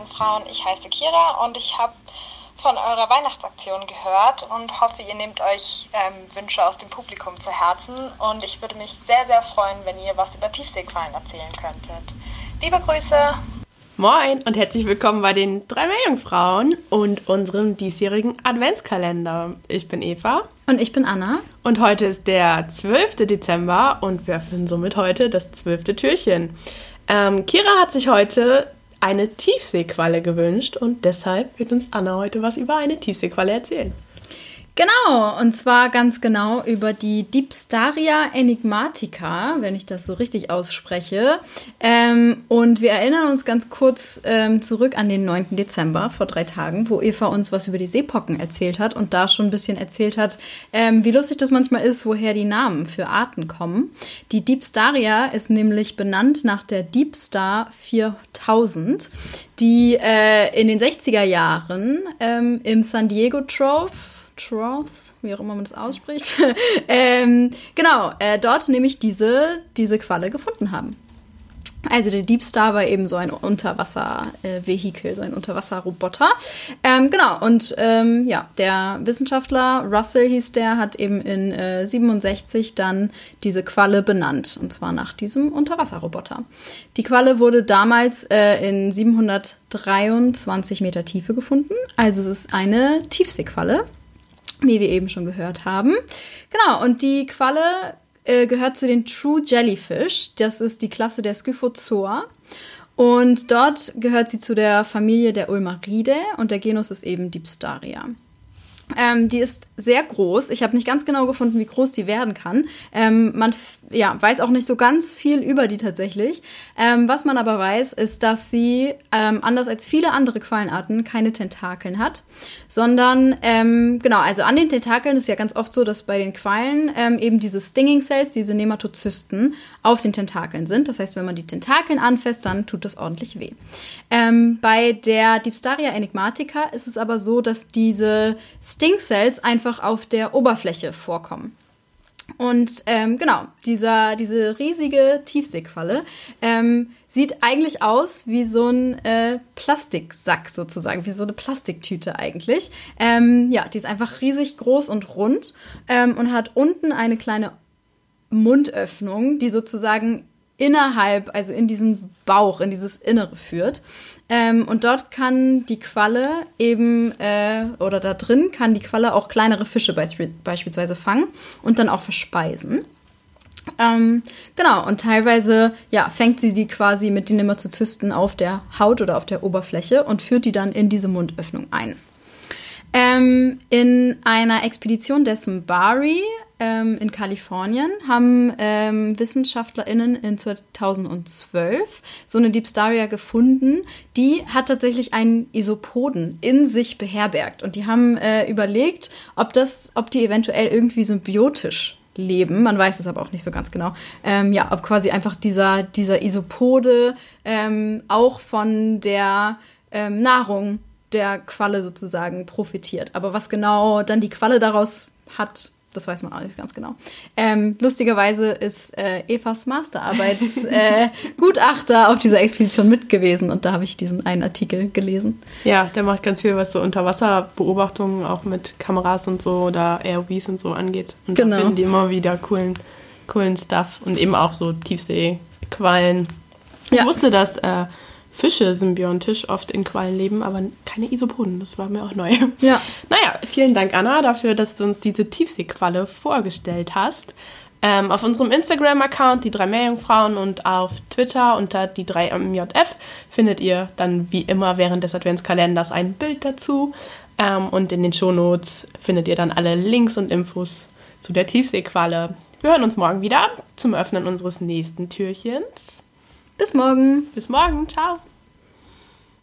Meerjungfrauen, ich heiße Kira und ich habe von eurer Weihnachtsaktion gehört und hoffe, ihr nehmt euch ähm, Wünsche aus dem Publikum zu Herzen und ich würde mich sehr, sehr freuen, wenn ihr was über Tiefseequallen erzählen könntet. Liebe Grüße! Moin und herzlich willkommen bei den drei Meerjungfrauen und unserem diesjährigen Adventskalender. Ich bin Eva Und ich bin Anna. und heute ist der 12. Dezember und wir öffnen somit heute das zwölfte Türchen. Ähm, Kira hat sich heute eine Tiefseequalle gewünscht und deshalb wird uns Anna heute was über eine Tiefseequalle erzählen. Genau, und zwar ganz genau über die Dipstaria enigmatica, wenn ich das so richtig ausspreche. Ähm, und wir erinnern uns ganz kurz ähm, zurück an den 9. Dezember vor drei Tagen, wo Eva uns was über die Seepocken erzählt hat und da schon ein bisschen erzählt hat, ähm, wie lustig das manchmal ist, woher die Namen für Arten kommen. Die Dipstaria ist nämlich benannt nach der Deep Star 4000, die äh, in den 60er Jahren ähm, im San Diego Trove Trough, wie auch immer man das ausspricht. ähm, genau, äh, dort nämlich diese, diese Qualle gefunden haben. Also der Deep Star war eben so ein Unterwasser-Vehikel, so ein Unterwasserroboter. Ähm, genau, und ähm, ja, der Wissenschaftler Russell hieß der, hat eben in äh, 67 dann diese Qualle benannt, und zwar nach diesem Unterwasserroboter. Die Qualle wurde damals äh, in 723 Meter Tiefe gefunden, also es ist eine Tiefseequalle wie wir eben schon gehört haben. Genau, und die Qualle äh, gehört zu den True Jellyfish. Das ist die Klasse der Scyphozoa. Und dort gehört sie zu der Familie der Ulmaridae und der Genus ist eben Dipstaria. Ähm, die ist sehr groß. Ich habe nicht ganz genau gefunden, wie groß die werden kann. Ähm, man ja, weiß auch nicht so ganz viel über die tatsächlich. Ähm, was man aber weiß, ist, dass sie ähm, anders als viele andere Quallenarten keine Tentakeln hat, sondern ähm, genau, also an den Tentakeln ist ja ganz oft so, dass bei den Quallen ähm, eben diese Stinging Cells, diese Nematozysten auf den Tentakeln sind. Das heißt, wenn man die Tentakeln anfasst, dann tut das ordentlich weh. Bei der Dipstaria enigmatica ist es aber so, dass diese Sting einfach auf der Oberfläche vorkommen. Und ähm, genau, dieser, diese riesige Tiefseequalle ähm, sieht eigentlich aus wie so ein äh, Plastiksack sozusagen, wie so eine Plastiktüte eigentlich. Ähm, ja, die ist einfach riesig groß und rund ähm, und hat unten eine kleine Mundöffnung, die sozusagen innerhalb, also in diesen Bauch, in dieses Innere führt. Ähm, und dort kann die Qualle eben, äh, oder da drin kann die Qualle auch kleinere Fische beisp beispielsweise fangen und dann auch verspeisen. Ähm, genau, und teilweise ja, fängt sie die quasi mit den Nematozysten auf der Haut oder auf der Oberfläche und führt die dann in diese Mundöffnung ein. Ähm, in einer Expedition des Mbari ähm, in Kalifornien haben ähm, WissenschaftlerInnen in 2012 so eine Deepstaria gefunden, die hat tatsächlich einen Isopoden in sich beherbergt. Und die haben äh, überlegt, ob, das, ob die eventuell irgendwie symbiotisch leben. Man weiß es aber auch nicht so ganz genau. Ähm, ja, ob quasi einfach dieser, dieser Isopode ähm, auch von der ähm, Nahrung der Qualle sozusagen profitiert. Aber was genau dann die Qualle daraus hat, das weiß man auch nicht ganz genau. Ähm, lustigerweise ist äh, Evas Masterarbeitsgutachter äh, auf dieser Expedition mit gewesen und da habe ich diesen einen Artikel gelesen. Ja, der macht ganz viel, was so Unterwasserbeobachtungen auch mit Kameras und so oder ROVs und so angeht. Und Genau. da finden die immer wieder coolen, coolen Stuff und eben auch so Tiefseequallen. Ich Ja. wusste, dass äh, Fische symbiontisch oft in Quallen leben, aber keine Isopoden. Das war mir auch neu. Ja. Naja, vielen Dank, Anna, dafür, dass du uns diese Tiefseequalle vorgestellt hast. Ähm, auf unserem Instagram-Account, die drei Meerjungfrauen, und auf Twitter unter die drei MJF findet ihr dann wie immer während des Adventskalenders ein Bild dazu. Ähm, und in den Shownotes findet ihr dann alle Links und Infos zu der Tiefseequalle. Wir hören uns morgen wieder zum Öffnen unseres nächsten Türchens. Bis morgen. Bis morgen. Ciao.